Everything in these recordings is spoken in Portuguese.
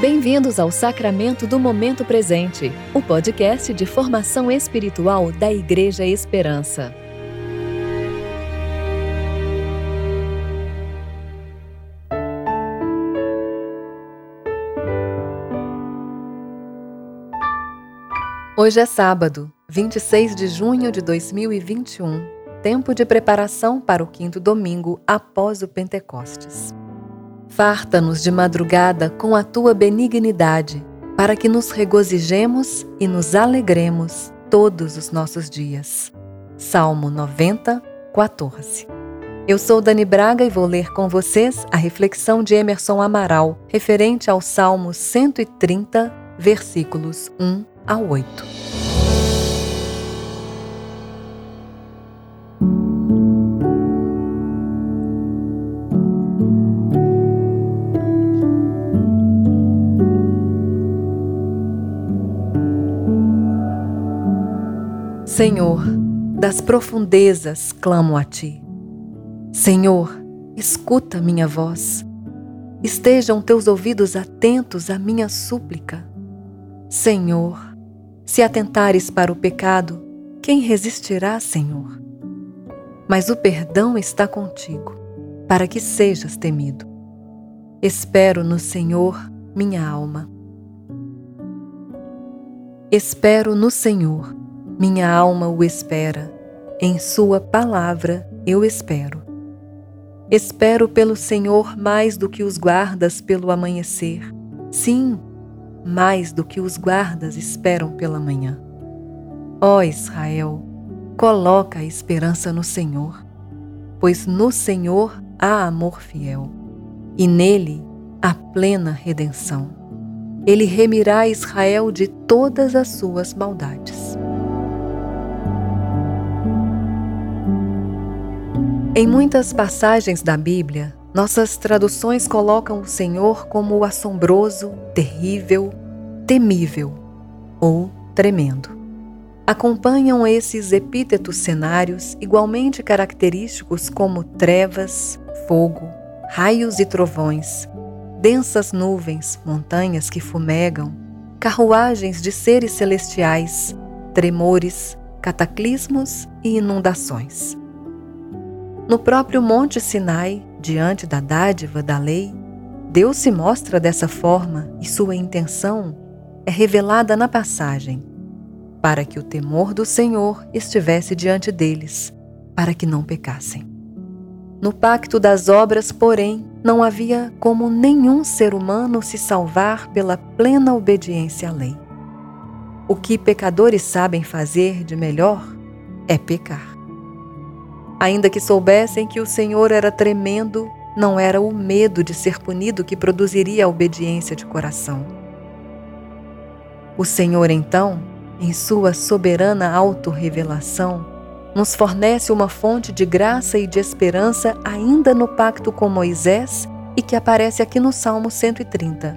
Bem-vindos ao Sacramento do Momento Presente, o podcast de formação espiritual da Igreja Esperança. Hoje é sábado, 26 de junho de 2021, tempo de preparação para o quinto domingo após o Pentecostes. Farta-nos de madrugada com a tua benignidade, para que nos regozijemos e nos alegremos todos os nossos dias. Salmo 90, 14. Eu sou Dani Braga e vou ler com vocês a reflexão de Emerson Amaral, referente ao Salmo 130, versículos 1 a 8. Senhor, das profundezas clamo a Ti. Senhor, escuta minha voz. Estejam teus ouvidos atentos à minha súplica. Senhor, se atentares para o pecado, quem resistirá, Senhor? Mas o perdão está contigo, para que sejas temido. Espero no Senhor, minha alma. Espero no Senhor minha alma o espera, em Sua palavra eu espero. Espero pelo Senhor mais do que os guardas pelo amanhecer. Sim, mais do que os guardas esperam pela manhã. Ó Israel, coloca a esperança no Senhor, pois no Senhor há amor fiel, e nele há plena redenção. Ele remirá Israel de todas as suas maldades. Em muitas passagens da Bíblia, nossas traduções colocam o Senhor como o assombroso, terrível, temível ou tremendo. Acompanham esses epítetos cenários igualmente característicos como trevas, fogo, raios e trovões, densas nuvens, montanhas que fumegam, carruagens de seres celestiais, tremores, cataclismos e inundações. No próprio Monte Sinai, diante da dádiva da lei, Deus se mostra dessa forma e sua intenção é revelada na passagem, para que o temor do Senhor estivesse diante deles, para que não pecassem. No pacto das obras, porém, não havia como nenhum ser humano se salvar pela plena obediência à lei. O que pecadores sabem fazer de melhor é pecar. Ainda que soubessem que o Senhor era tremendo, não era o medo de ser punido que produziria a obediência de coração. O Senhor, então, em sua soberana autorrevelação, nos fornece uma fonte de graça e de esperança ainda no pacto com Moisés e que aparece aqui no Salmo 130.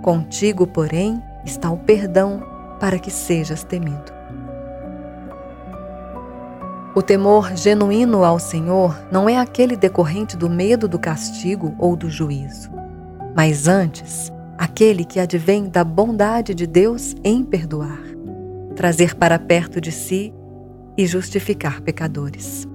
Contigo, porém, está o perdão para que sejas temido. O temor genuíno ao Senhor não é aquele decorrente do medo do castigo ou do juízo, mas antes, aquele que advém da bondade de Deus em perdoar, trazer para perto de si e justificar pecadores.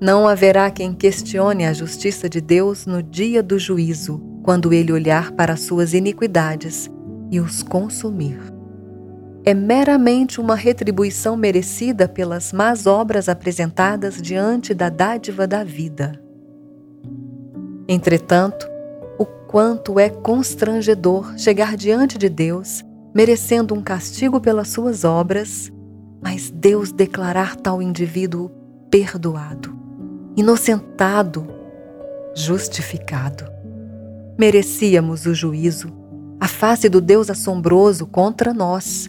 Não haverá quem questione a justiça de Deus no dia do juízo, quando ele olhar para suas iniquidades e os consumir é meramente uma retribuição merecida pelas más obras apresentadas diante da dádiva da vida. Entretanto, o quanto é constrangedor chegar diante de Deus, merecendo um castigo pelas suas obras, mas Deus declarar tal indivíduo perdoado, inocentado, justificado. Merecíamos o juízo, a face do Deus assombroso contra nós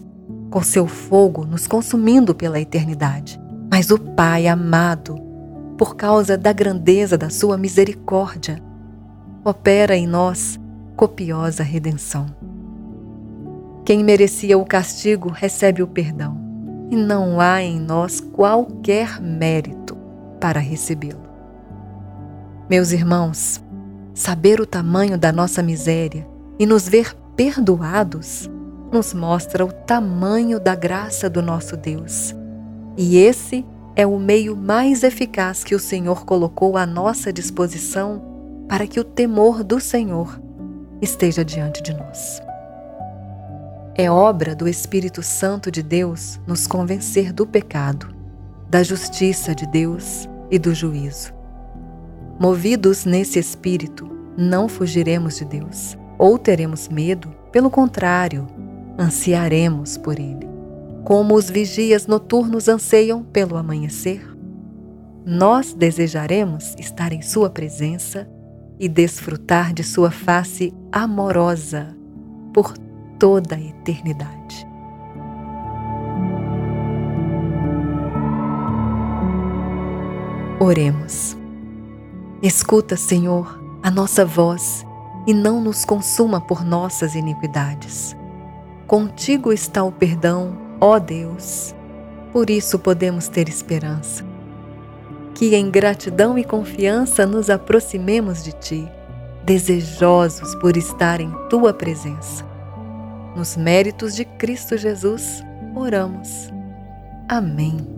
com seu fogo nos consumindo pela eternidade. Mas o Pai amado, por causa da grandeza da sua misericórdia, opera em nós copiosa redenção. Quem merecia o castigo recebe o perdão, e não há em nós qualquer mérito para recebê-lo. Meus irmãos, Saber o tamanho da nossa miséria e nos ver perdoados nos mostra o tamanho da graça do nosso Deus. E esse é o meio mais eficaz que o Senhor colocou à nossa disposição para que o temor do Senhor esteja diante de nós. É obra do Espírito Santo de Deus nos convencer do pecado, da justiça de Deus e do juízo. Movidos nesse espírito, não fugiremos de Deus ou teremos medo, pelo contrário, ansiaremos por Ele. Como os vigias noturnos anseiam pelo amanhecer, nós desejaremos estar em Sua presença e desfrutar de Sua face amorosa por toda a eternidade. Oremos. Escuta, Senhor, a nossa voz e não nos consuma por nossas iniquidades. Contigo está o perdão, ó Deus. Por isso podemos ter esperança. Que em gratidão e confiança nos aproximemos de Ti, desejosos por estar em Tua presença. Nos méritos de Cristo Jesus, oramos. Amém.